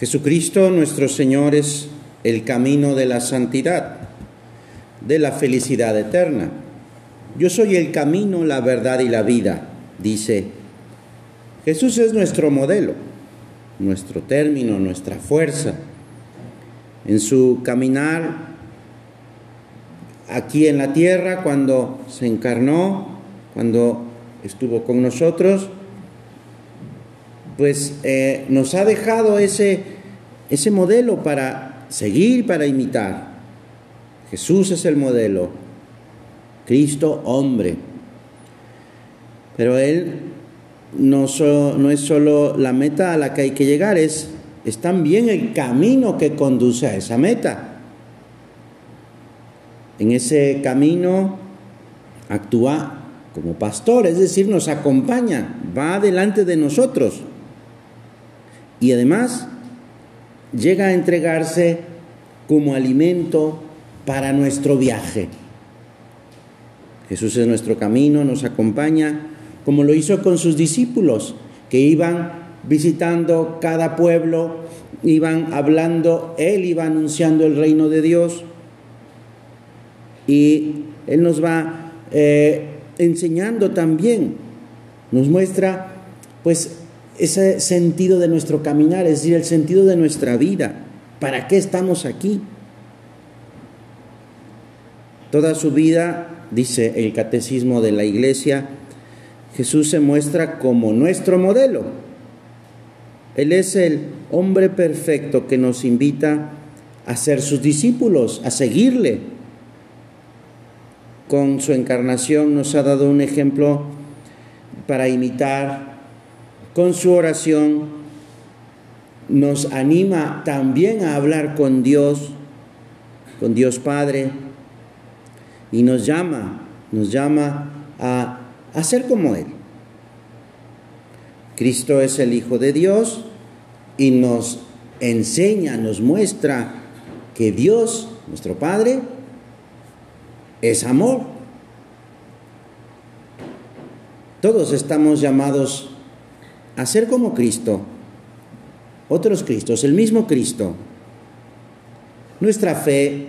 Jesucristo nuestro Señor es el camino de la santidad, de la felicidad eterna. Yo soy el camino, la verdad y la vida, dice. Jesús es nuestro modelo, nuestro término, nuestra fuerza. En su caminar aquí en la tierra, cuando se encarnó, cuando estuvo con nosotros, pues eh, nos ha dejado ese, ese modelo para seguir, para imitar. Jesús es el modelo, Cristo hombre. Pero Él no, no es solo la meta a la que hay que llegar, es, es también el camino que conduce a esa meta. En ese camino actúa como pastor, es decir, nos acompaña, va delante de nosotros y además llega a entregarse como alimento para nuestro viaje. Jesús es nuestro camino, nos acompaña, como lo hizo con sus discípulos, que iban visitando cada pueblo, iban hablando, Él iba anunciando el reino de Dios y Él nos va eh, enseñando también, nos muestra pues ese sentido de nuestro caminar, es decir, el sentido de nuestra vida. ¿Para qué estamos aquí? Toda su vida, dice el catecismo de la iglesia, Jesús se muestra como nuestro modelo. Él es el hombre perfecto que nos invita a ser sus discípulos, a seguirle. Con su encarnación nos ha dado un ejemplo para imitar con su oración nos anima también a hablar con Dios, con Dios Padre, y nos llama, nos llama a, ser como Él. Cristo es el Hijo de Dios y nos enseña, nos muestra que Dios, nuestro Padre, es amor. Todos estamos llamados a ser como Cristo, otros Cristos, el mismo Cristo. Nuestra fe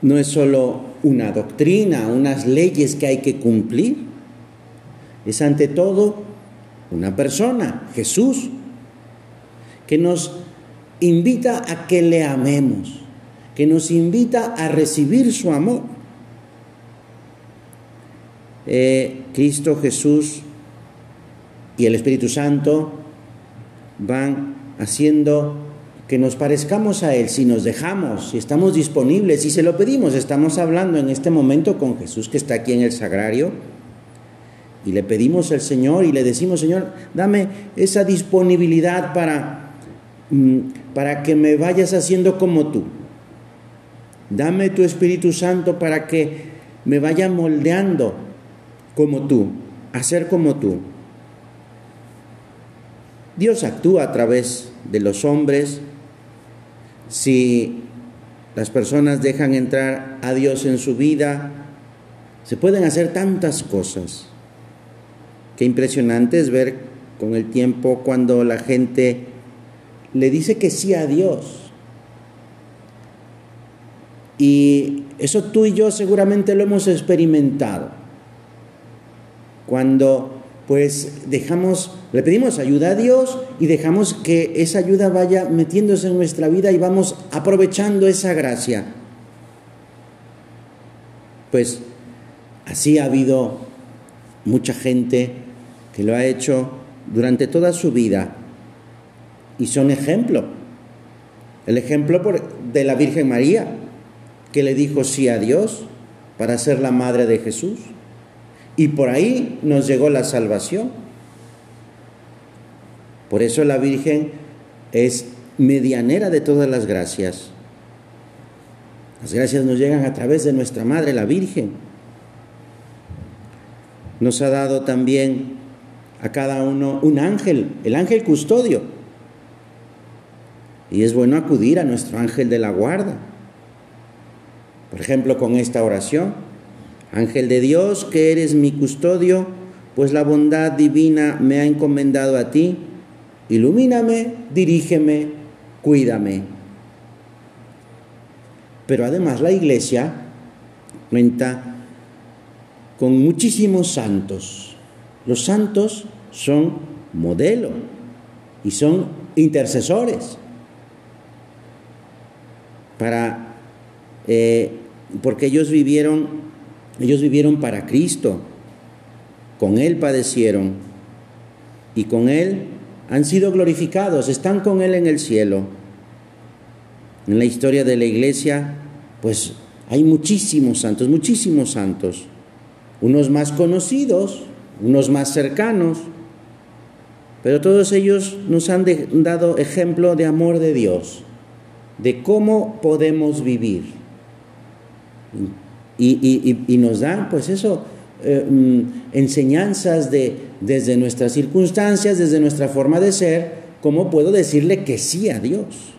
no es solo una doctrina, unas leyes que hay que cumplir, es ante todo una persona, Jesús, que nos invita a que le amemos, que nos invita a recibir su amor. Eh, Cristo Jesús y el Espíritu Santo van haciendo que nos parezcamos a Él, si nos dejamos, si estamos disponibles, si se lo pedimos, estamos hablando en este momento con Jesús que está aquí en el sagrario, y le pedimos al Señor y le decimos, Señor, dame esa disponibilidad para, mm, para que me vayas haciendo como tú. Dame tu Espíritu Santo para que me vaya moldeando como tú, a ser como tú. Dios actúa a través de los hombres si las personas dejan entrar a Dios en su vida. Se pueden hacer tantas cosas. Qué impresionante es ver con el tiempo cuando la gente le dice que sí a Dios. Y eso tú y yo seguramente lo hemos experimentado. Cuando pues dejamos, le pedimos ayuda a Dios y dejamos que esa ayuda vaya metiéndose en nuestra vida y vamos aprovechando esa gracia. Pues así ha habido mucha gente que lo ha hecho durante toda su vida y son ejemplo. El ejemplo de la Virgen María, que le dijo sí a Dios para ser la madre de Jesús. Y por ahí nos llegó la salvación. Por eso la Virgen es medianera de todas las gracias. Las gracias nos llegan a través de nuestra Madre, la Virgen. Nos ha dado también a cada uno un ángel, el ángel custodio. Y es bueno acudir a nuestro ángel de la guarda. Por ejemplo, con esta oración. Ángel de Dios, que eres mi custodio, pues la bondad divina me ha encomendado a ti. Ilumíname, dirígeme cuídame. Pero además la iglesia cuenta con muchísimos santos. Los santos son modelo y son intercesores para eh, porque ellos vivieron ellos vivieron para Cristo. Con él padecieron y con él han sido glorificados están con él en el cielo. En la historia de la iglesia pues hay muchísimos santos muchísimos santos. Unos más conocidos unos más cercanos pero todos ellos nos han dado ejemplo de amor de Dios, de cómo podemos vivir. Y, nos dan, pues eso, eh, mm, enseñanzas de, desde nuestras circunstancias, desde nuestra forma de ser, cómo puedo decirle que sí a Dios.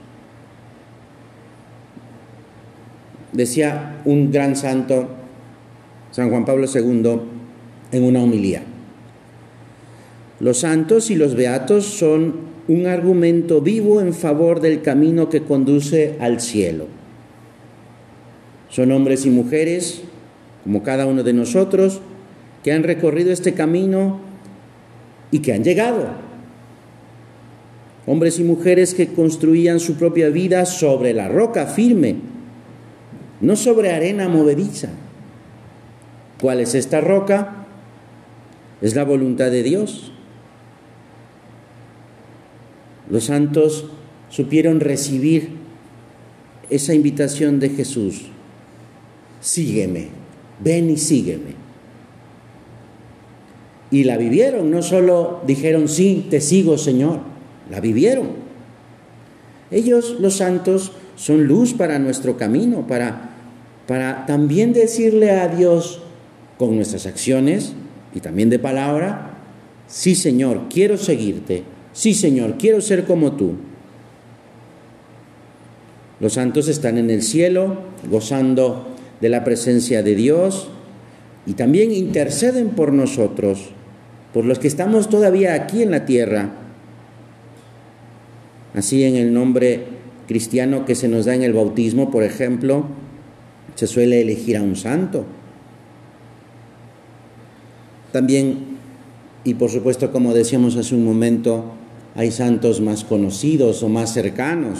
Decía un gran santo, San Juan Pablo II, en una homilía. Los santos y los beatos son un argumento vivo en favor del camino que conduce al cielo. Son hombres y mujeres, como cada uno de nosotros, que han recorrido este camino y que han llegado. Hombres y mujeres que construían su propia vida sobre la roca firme, no sobre arena movediza. ¿Cuál es esta roca? Es la voluntad de Dios. Los santos supieron recibir esa invitación de Jesús. Sígueme, ven y sígueme. Y la vivieron, no solo dijeron, sí, te sigo Señor, la vivieron. Ellos, los santos, son luz para nuestro camino, para, para también decirle a Dios con nuestras acciones y también de palabra, sí Señor, quiero seguirte, Sí, Señor, quiero ser como tú. Los santos están en el cielo, gozando de la presencia de Dios y también interceden por nosotros, por los que estamos todavía aquí en la tierra. Así en el nombre cristiano que se nos da en el bautismo, por ejemplo, se suele elegir a un santo. También, y por supuesto, como decíamos hace un momento, hay santos más conocidos o más cercanos,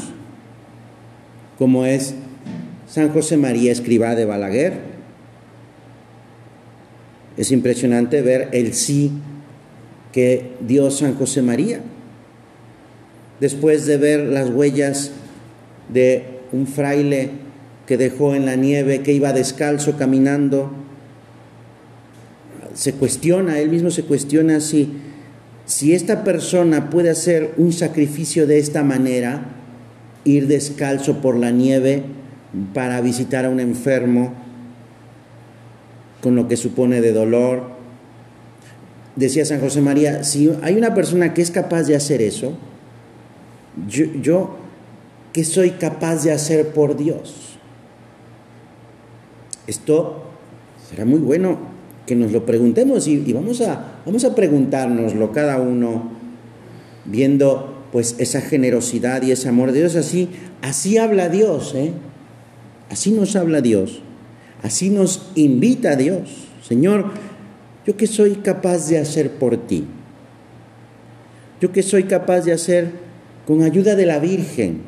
como es San José María Escribá de Balaguer. Es impresionante ver el sí que dio San José María. Después de ver las huellas de un fraile que dejó en la nieve, que iba descalzo caminando, se cuestiona, él mismo se cuestiona si si esta persona puede hacer un sacrificio de esta manera, ir descalzo por la nieve para visitar a un enfermo, con lo que supone de dolor. Decía San José María, si hay una persona que es capaz de hacer eso, yo, yo ¿qué soy capaz de hacer por Dios? Esto será muy bueno que nos lo preguntemos y, vamos, a, vamos a preguntárnoslo cada uno, viendo pues esa generosidad y ese amor de Dios. Así, así habla Dios, ¿eh? Así nos habla Dios. Así nos invita Dios. Señor, ¿yo qué soy capaz de hacer por ti? ¿Yo qué soy capaz de hacer con ayuda de la Virgen?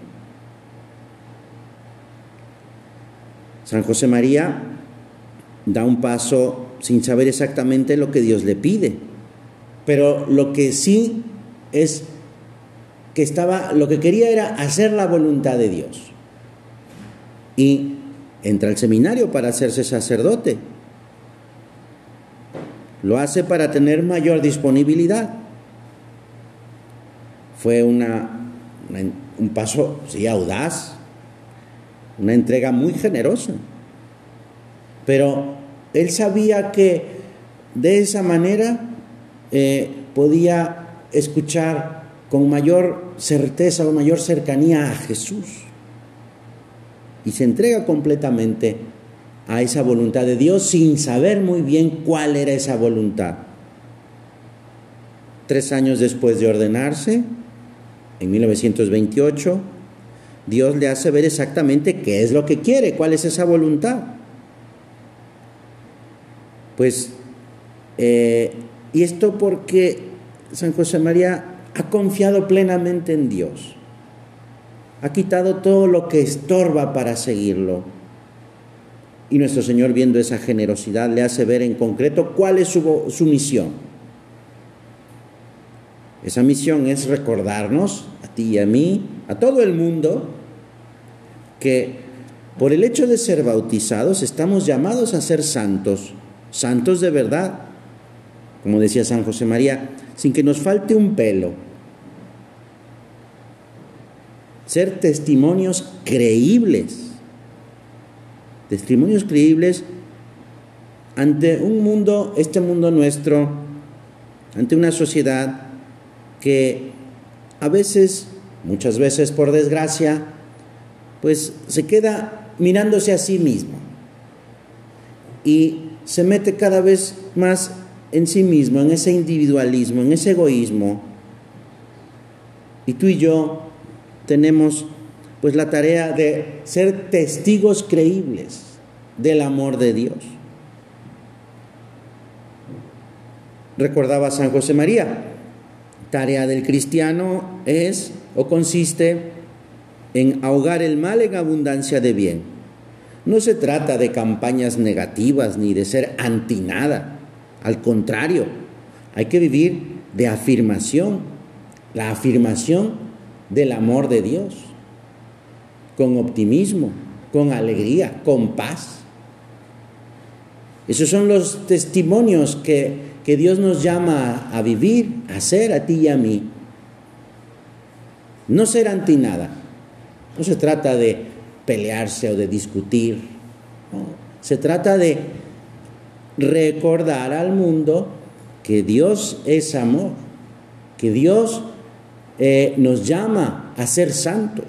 San José María da un paso sin saber exactamente lo que Dios le pide. Pero lo que sí es que estaba, lo que quería era hacer la voluntad de Dios. Y entra al seminario para hacerse sacerdote. Lo hace para tener mayor disponibilidad. Fue una, un paso, sí, audaz, una entrega muy generosa. Pero él sabía que de esa manera eh, podía escuchar con mayor certeza o mayor cercanía a Jesús. Y se entrega completamente a esa voluntad de Dios sin saber muy bien cuál era esa voluntad. Tres años después de ordenarse, en 1928, Dios le hace ver exactamente qué es lo que quiere, cuál es esa voluntad. Pues, eh, y esto porque San José María ha confiado plenamente en Dios, ha quitado todo lo que estorba para seguirlo. Y nuestro Señor, viendo esa generosidad, le hace ver en concreto cuál es su, su misión. Esa misión es recordarnos, a ti y a mí, a todo el mundo, que por el hecho de ser bautizados estamos llamados a ser santos, santos de verdad, como decía San José María, sin que nos falte un pelo. Ser testimonios creíbles, testimonios creíbles ante un mundo, este mundo nuestro, ante una sociedad que a veces, muchas veces por desgracia, pues se queda mirándose a sí mismo y se mete cada vez más en sí mismo, en ese individualismo, en ese egoísmo. Y tú y yo tenemos pues la tarea de ser testigos creíbles del amor de Dios. Recordaba San José María, tarea del cristiano es o consiste en ahogar el mal en abundancia de bien. No se trata de campañas negativas ni de ser anti nada. Al contrario, hay que vivir de afirmación, la afirmación del amor de Dios, con optimismo, con alegría, con paz. Esos son los testimonios que, que Dios nos llama a vivir, a ser a ti y a mí. No ser anti nada, no se trata de pelearse o de discutir. Se trata de recordar al mundo que Dios es amor, que Dios eh, nos llama a ser santos,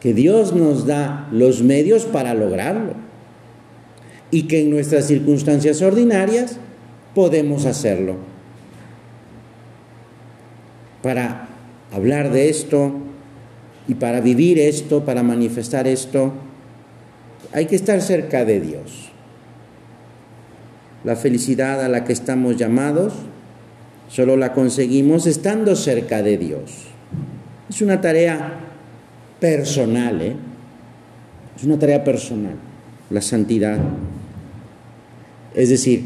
que Dios nos da los medios para lograrlo y que en nuestras circunstancias ordinarias podemos hacerlo. Para hablar de esto, y para vivir esto, para manifestar esto, hay que estar cerca de Dios. La felicidad a la que estamos llamados solo la conseguimos estando cerca de Dios. Es una tarea personal, ¿eh? Es una tarea personal, la santidad. Es decir,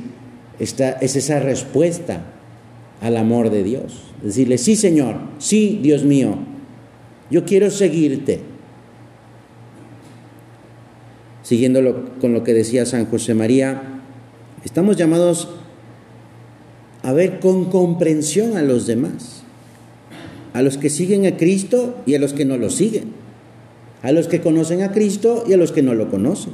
es esa respuesta al amor de Dios. Decirle, sí Señor, sí Dios mío, yo quiero seguirte. Siguiendo con lo que decía San José María, estamos llamados a ver con comprensión a los demás, a los que siguen a Cristo y a los que no lo siguen, a los que conocen a Cristo y a los que no lo conocen.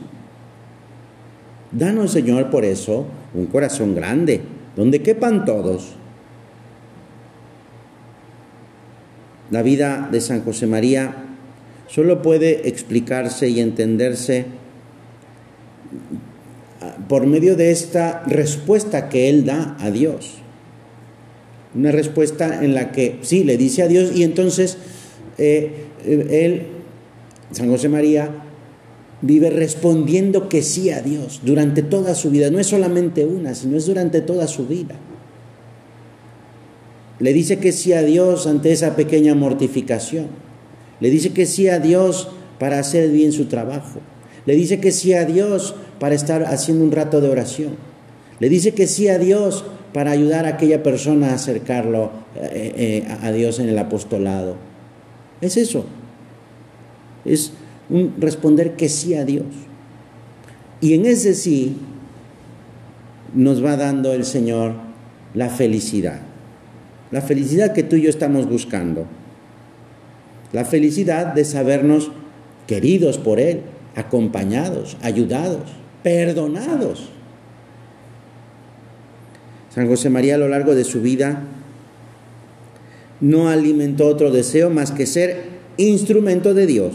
Danos, Señor, por eso un corazón grande, donde quepan todos La vida de San José María solo puede explicarse y entenderse por medio de esta respuesta que él da a Dios. Una respuesta en la que sí, le dice a Dios y entonces eh, él, San José María, vive respondiendo que sí a Dios durante toda su vida. No es solamente una, sino es durante toda su vida. Le dice que sí a Dios ante esa pequeña mortificación. Le dice que sí a Dios para hacer bien su trabajo. Le dice que sí a Dios para estar haciendo un rato de oración. Le dice que sí a Dios para ayudar a aquella persona a acercarlo eh, eh, a Dios en el apostolado. Es eso. Es un responder que sí a Dios. Y en ese sí nos va dando el Señor la felicidad la felicidad que tú y yo estamos buscando. La felicidad de sabernos queridos por Él, acompañados, ayudados, perdonados. San José María a lo largo de su vida no alimentó otro deseo más que ser instrumento de Dios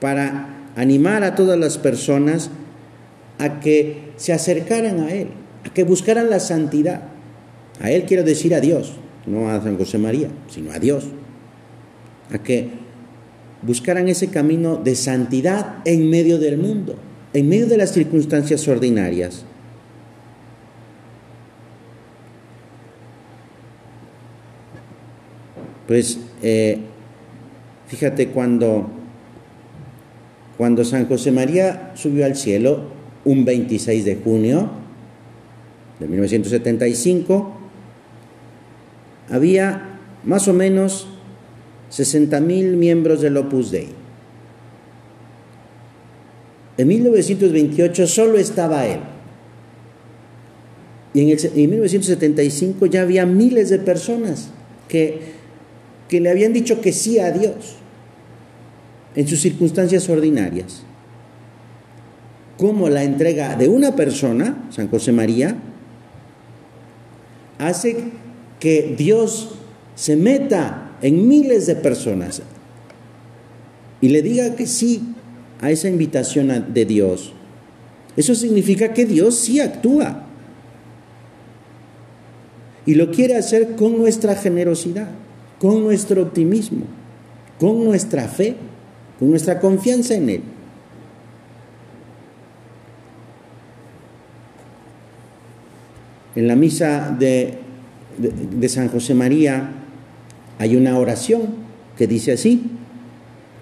para animar a todas las personas a que se acercaran a Él, a que buscaran la santidad. A Él quiero decir a Dios, no a San José María, sino a Dios, a que buscaran ese camino de santidad en medio del mundo, en medio de las circunstancias ordinarias. Pues eh, fíjate cuando, cuando San José María subió al cielo, un 26 de junio de 1975, había más o menos 60.000 miembros del Opus Dei. En 1928 solo estaba él. Y en, en 1975 ya había miles de personas que que le habían dicho que sí a Dios en sus circunstancias ordinarias. Como la entrega de una persona, San José María, hace que Dios se meta en miles de personas y le diga que sí a esa invitación de Dios. Eso significa que Dios sí actúa y lo quiere hacer con nuestra generosidad con nuestro optimismo, con nuestra fe, con nuestra confianza en Él. En la misa de, de, San José María hay una oración que dice así,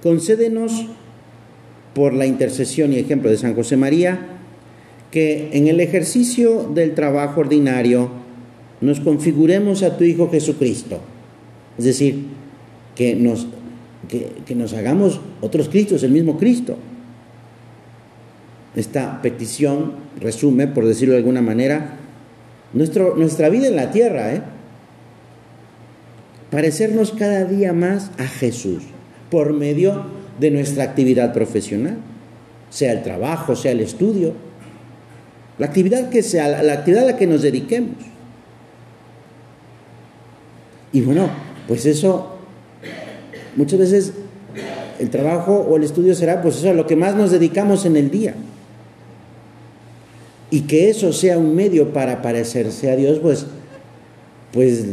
concédenos por la intercesión y ejemplo de San José María, que en el ejercicio del trabajo ordinario nos configuremos a tu Hijo Jesucristo es decir, que nos, que, nos hagamos otros Cristos, el mismo Cristo. Esta petición resume, por decirlo de alguna manera, nuestro, nuestra vida en la tierra, ¿eh? parecernos cada día más a Jesús por medio de nuestra actividad profesional, sea el trabajo, sea el estudio, la actividad que sea, la actividad a la que nos dediquemos. Y bueno, pues eso, muchas veces el trabajo o el estudio será pues eso a lo que más nos dedicamos en el día. Y que eso sea un medio para parecerse a Dios, pues, pues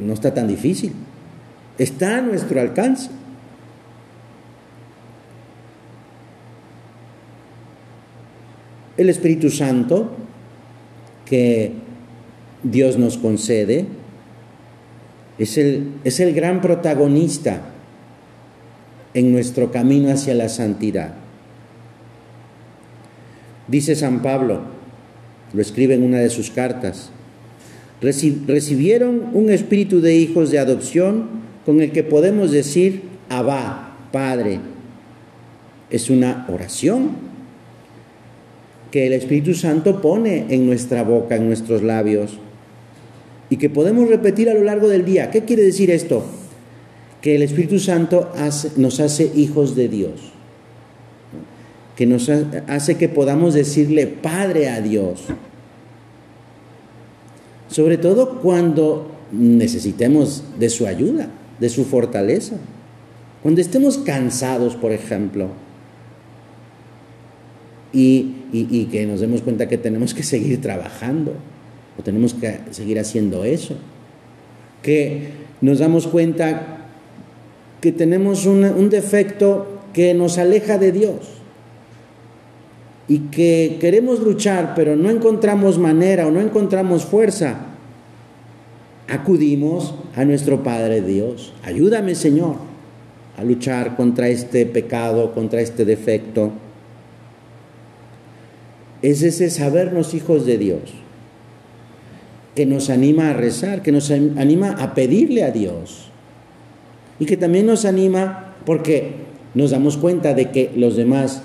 no está tan difícil. Está a nuestro alcance. El Espíritu Santo que Dios nos concede, es el, es el gran protagonista en nuestro camino hacia la santidad. Dice San Pablo, lo escribe en una de sus cartas, recibieron un espíritu de hijos de adopción con el que podemos decir, Abba, Padre. Es una oración que el Espíritu Santo pone en nuestra boca, en nuestros labios y que podemos repetir a lo largo del día. ¿Qué quiere decir esto? Que el Espíritu Santo nos hace hijos de Dios, que nos hace que podamos decirle Padre a Dios, sobre todo cuando necesitemos de su ayuda, de su fortaleza, cuando estemos cansados, por ejemplo, y, que nos demos cuenta que tenemos que seguir trabajando o tenemos que seguir haciendo eso. Que nos damos cuenta que tenemos un defecto que nos aleja de Dios y que queremos luchar pero no encontramos manera o no encontramos fuerza. Acudimos a nuestro Padre Dios. Ayúdame Señor a luchar contra este pecado, contra este defecto. Es ese sabernos hijos de Dios que nos anima a rezar, que nos anima a pedirle a Dios. Y que también nos anima porque nos damos cuenta de que los demás,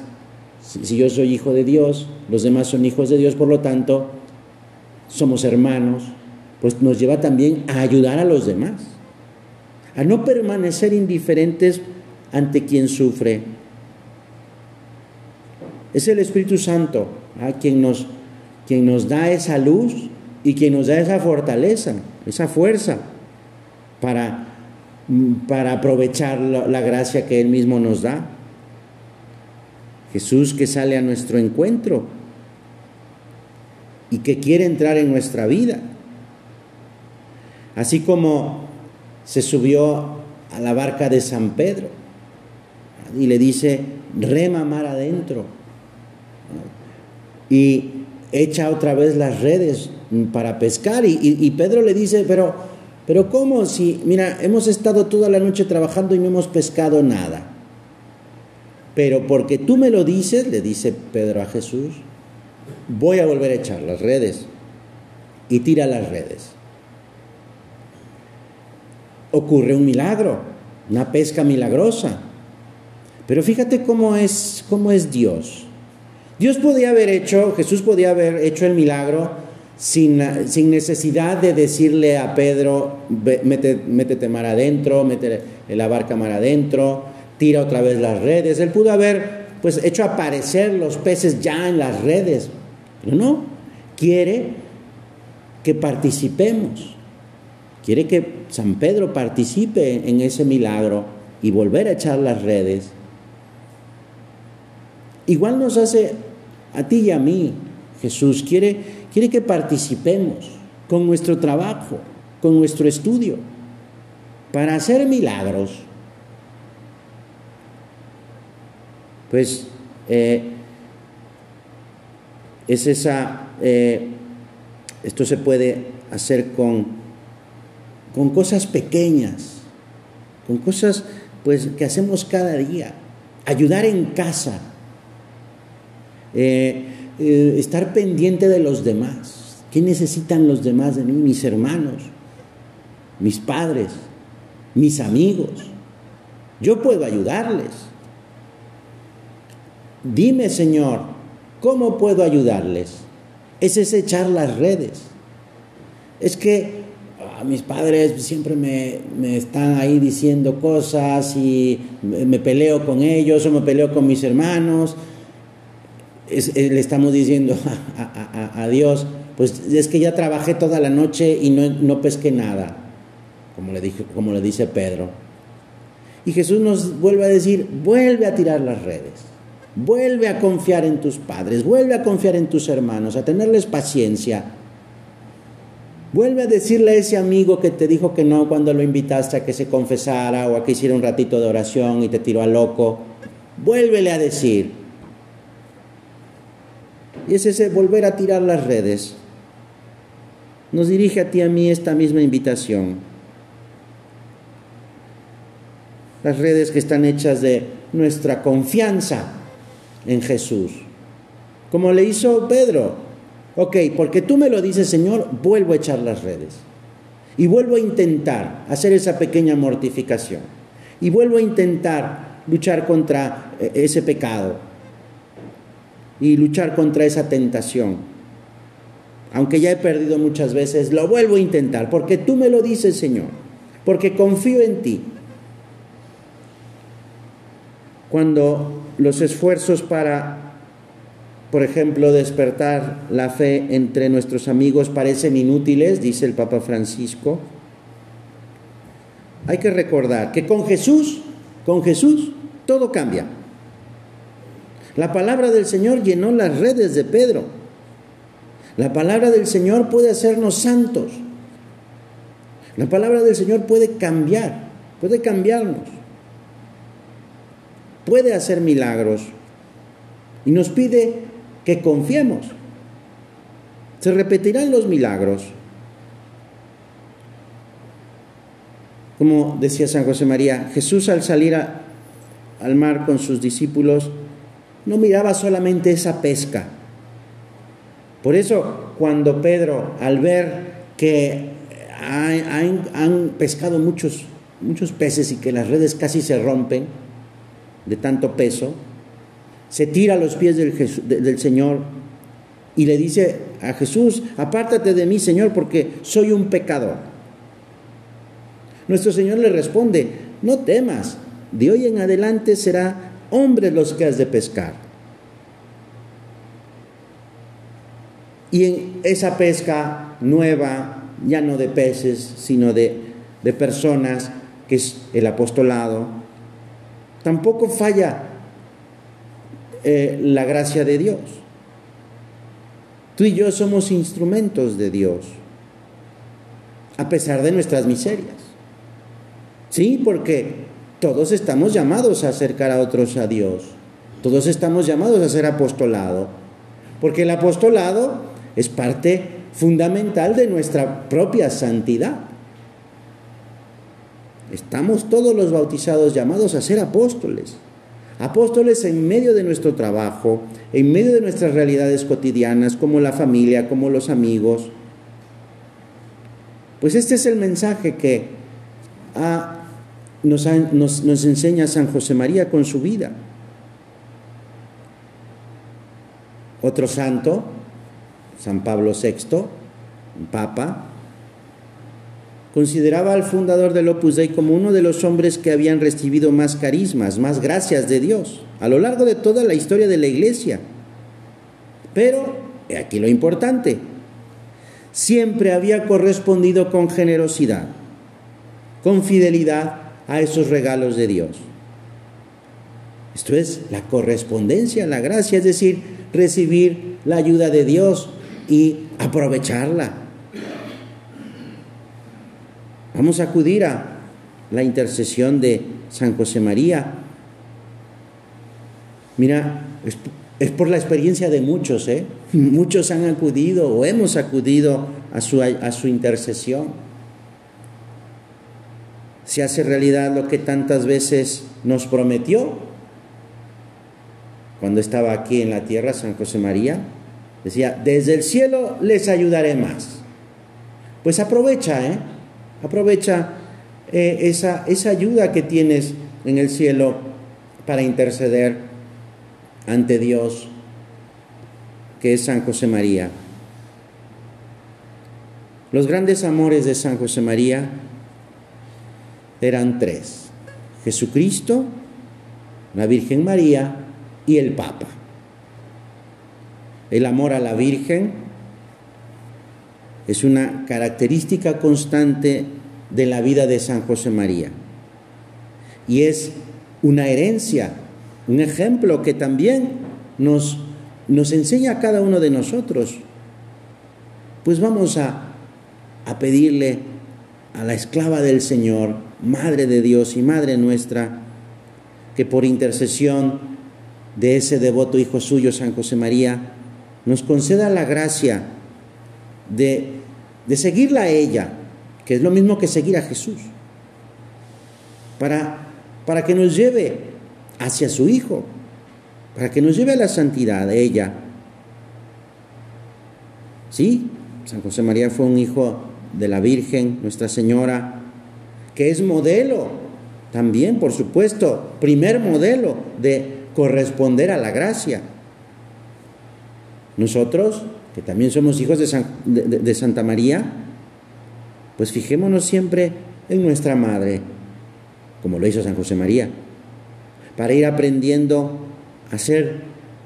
si yo soy hijo de Dios, los demás son hijos de Dios, por lo tanto, somos hermanos, pues nos lleva también a ayudar a los demás, a no permanecer indiferentes ante quien sufre. Es el Espíritu Santo a quien, nos, quien nos da esa luz y quien nos da esa fortaleza, esa fuerza para, para aprovechar la gracia que Él mismo nos da. Jesús que sale a nuestro encuentro y que quiere entrar en nuestra vida. Así como se subió a la barca de San Pedro y le dice, rema mar adentro. Y echa otra vez las redes para pescar. Y, Pedro le dice, pero, pero ¿cómo? Si, mira, hemos estado toda la noche trabajando y no hemos pescado nada. Pero porque tú me lo dices, le dice Pedro a Jesús, voy a volver a echar las redes. Y tira las redes. Ocurre un milagro, una pesca milagrosa. Pero fíjate cómo es, cómo es Dios. Dios podía haber hecho, Jesús podía haber hecho el milagro sin, sin necesidad de decirle a Pedro, métete mar adentro, métete la barca mar adentro, tira otra vez las redes. Él pudo haber pues hecho aparecer los peces ya en las redes, pero no, quiere que participemos. Quiere que San Pedro participe en ese milagro y volver a echar las redes. Igual nos hace a ti y a mí, Jesús, quiere, quiere que participemos con nuestro trabajo, con nuestro estudio, para hacer milagros. Pues eh, es esa, eh, esto se puede hacer con, con cosas pequeñas, con cosas pues que hacemos cada día, ayudar en casa, eh, eh, estar pendiente de los demás. ¿Qué necesitan los demás de mí? Mis hermanos, mis padres, mis amigos. Yo puedo ayudarles. Dime, Señor, ¿cómo puedo ayudarles? Ese es echar las redes. Es que ah, mis padres siempre me, me, están ahí diciendo cosas y me peleo con ellos o me peleo con mis hermanos eh, le estamos diciendo a, Dios, pues es que ya trabajé toda la noche y no, pesqué nada, como le, dije, como le dice Pedro. Y Jesús nos vuelve a decir, vuelve a tirar las redes, vuelve a confiar en tus padres, vuelve a confiar en tus hermanos, a tenerles paciencia. Vuelve a decirle a ese amigo que te dijo que no cuando lo invitaste a que se confesara o a que hiciera un ratito de oración y te tiró a loco. Vuélvele a decir, y es ese volver a tirar las redes. Nos dirige a ti a mí esta misma invitación. Las redes que están hechas de nuestra confianza en Jesús. Como le hizo Pedro. Ok, porque tú me lo dices, Señor, vuelvo a echar las redes. Y vuelvo a intentar hacer esa pequeña mortificación. Y vuelvo a intentar luchar contra eh, ese pecado y luchar contra esa tentación. Aunque ya he perdido muchas veces, lo vuelvo a intentar, porque tú me lo dices, Señor, porque confío en ti. Cuando los esfuerzos para, por ejemplo, despertar la fe entre nuestros amigos parecen inútiles, dice el Papa Francisco, hay que recordar que con Jesús, con Jesús, todo cambia. La palabra del Señor llenó las redes de Pedro. La palabra del Señor puede hacernos santos. La palabra del Señor puede cambiar, puede cambiarnos. Puede hacer milagros. Y nos pide que confiemos. Se repetirán los milagros. Como decía San José María, Jesús al salir al mar con sus discípulos, no miraba solamente esa pesca. Por eso cuando Pedro, al ver que han, pescado muchos, muchos peces y que las redes casi se rompen de tanto peso, se tira a los pies del, del Señor y le dice a Jesús, apártate de mí, Señor, porque soy un pecador. Nuestro Señor le responde, no temas, de hoy en adelante será hombres los que has de pescar. Y en esa pesca nueva, ya no de peces, sino de, de personas, que es el apostolado, tampoco falla eh, la gracia de Dios. Tú y yo somos instrumentos de Dios, a pesar de nuestras miserias. Sí, porque todos estamos llamados a acercar a otros a Dios. Todos estamos llamados a ser apostolado. Porque el apostolado es parte fundamental de nuestra propia santidad. Estamos todos los bautizados llamados a ser apóstoles. Apóstoles en medio de nuestro trabajo, en medio de nuestras realidades cotidianas, como la familia, como los amigos. Pues este es el mensaje que nos, nos enseña San José María con su vida. Otro santo, San Pablo VI, un papa, consideraba al fundador del Opus Dei como uno de los hombres que habían recibido más carismas, más gracias de Dios a lo largo de toda la historia de la Iglesia. Pero, aquí lo importante, siempre había correspondido con generosidad, con fidelidad a esos regalos de Dios. Esto es la correspondencia, la gracia, es decir, recibir la ayuda de Dios y aprovecharla. Vamos a acudir a la intercesión de San José María. Mira, es, por la experiencia de muchos, ¿eh? Muchos han acudido o hemos acudido a su, a su intercesión. Se hace realidad lo que tantas veces nos prometió cuando estaba aquí en la tierra San José María. Decía, desde el cielo les ayudaré más. Pues aprovecha, ¿eh? Aprovecha eh, esa, esa ayuda que tienes en el cielo para interceder ante Dios, que es San José María. Los grandes amores de San José María eran tres. Jesucristo, la Virgen María y el Papa. El amor a la Virgen es una característica constante de la vida de San José María. Y es una herencia, un ejemplo que también nos, nos enseña a cada uno de nosotros. Pues vamos a, a pedirle a la esclava del Señor, Madre de Dios y Madre nuestra, que por intercesión de ese devoto Hijo suyo, San José María, nos conceda la gracia de, seguirla a ella, que es lo mismo que seguir a Jesús, para, para que nos lleve hacia su Hijo, para que nos lleve a la santidad de ella. Sí, San José María fue un hijo de la Virgen, Nuestra Señora, que es modelo también, por supuesto, primer modelo de corresponder a la gracia. Nosotros que también somos hijos de, Santa María, pues fijémonos siempre en nuestra Madre, como lo hizo San José María, para ir aprendiendo a ser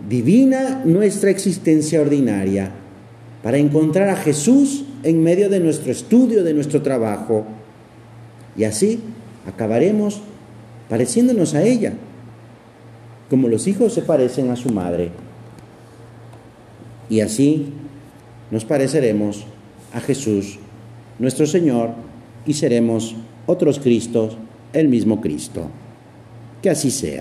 divina nuestra existencia ordinaria, para encontrar a Jesús en medio de nuestro estudio, de nuestro trabajo, y así acabaremos pareciéndonos a ella, como los hijos se parecen a su madre. Y así nos pareceremos a Jesús, nuestro Señor, y seremos otros Cristos, el mismo Cristo. Que así sea.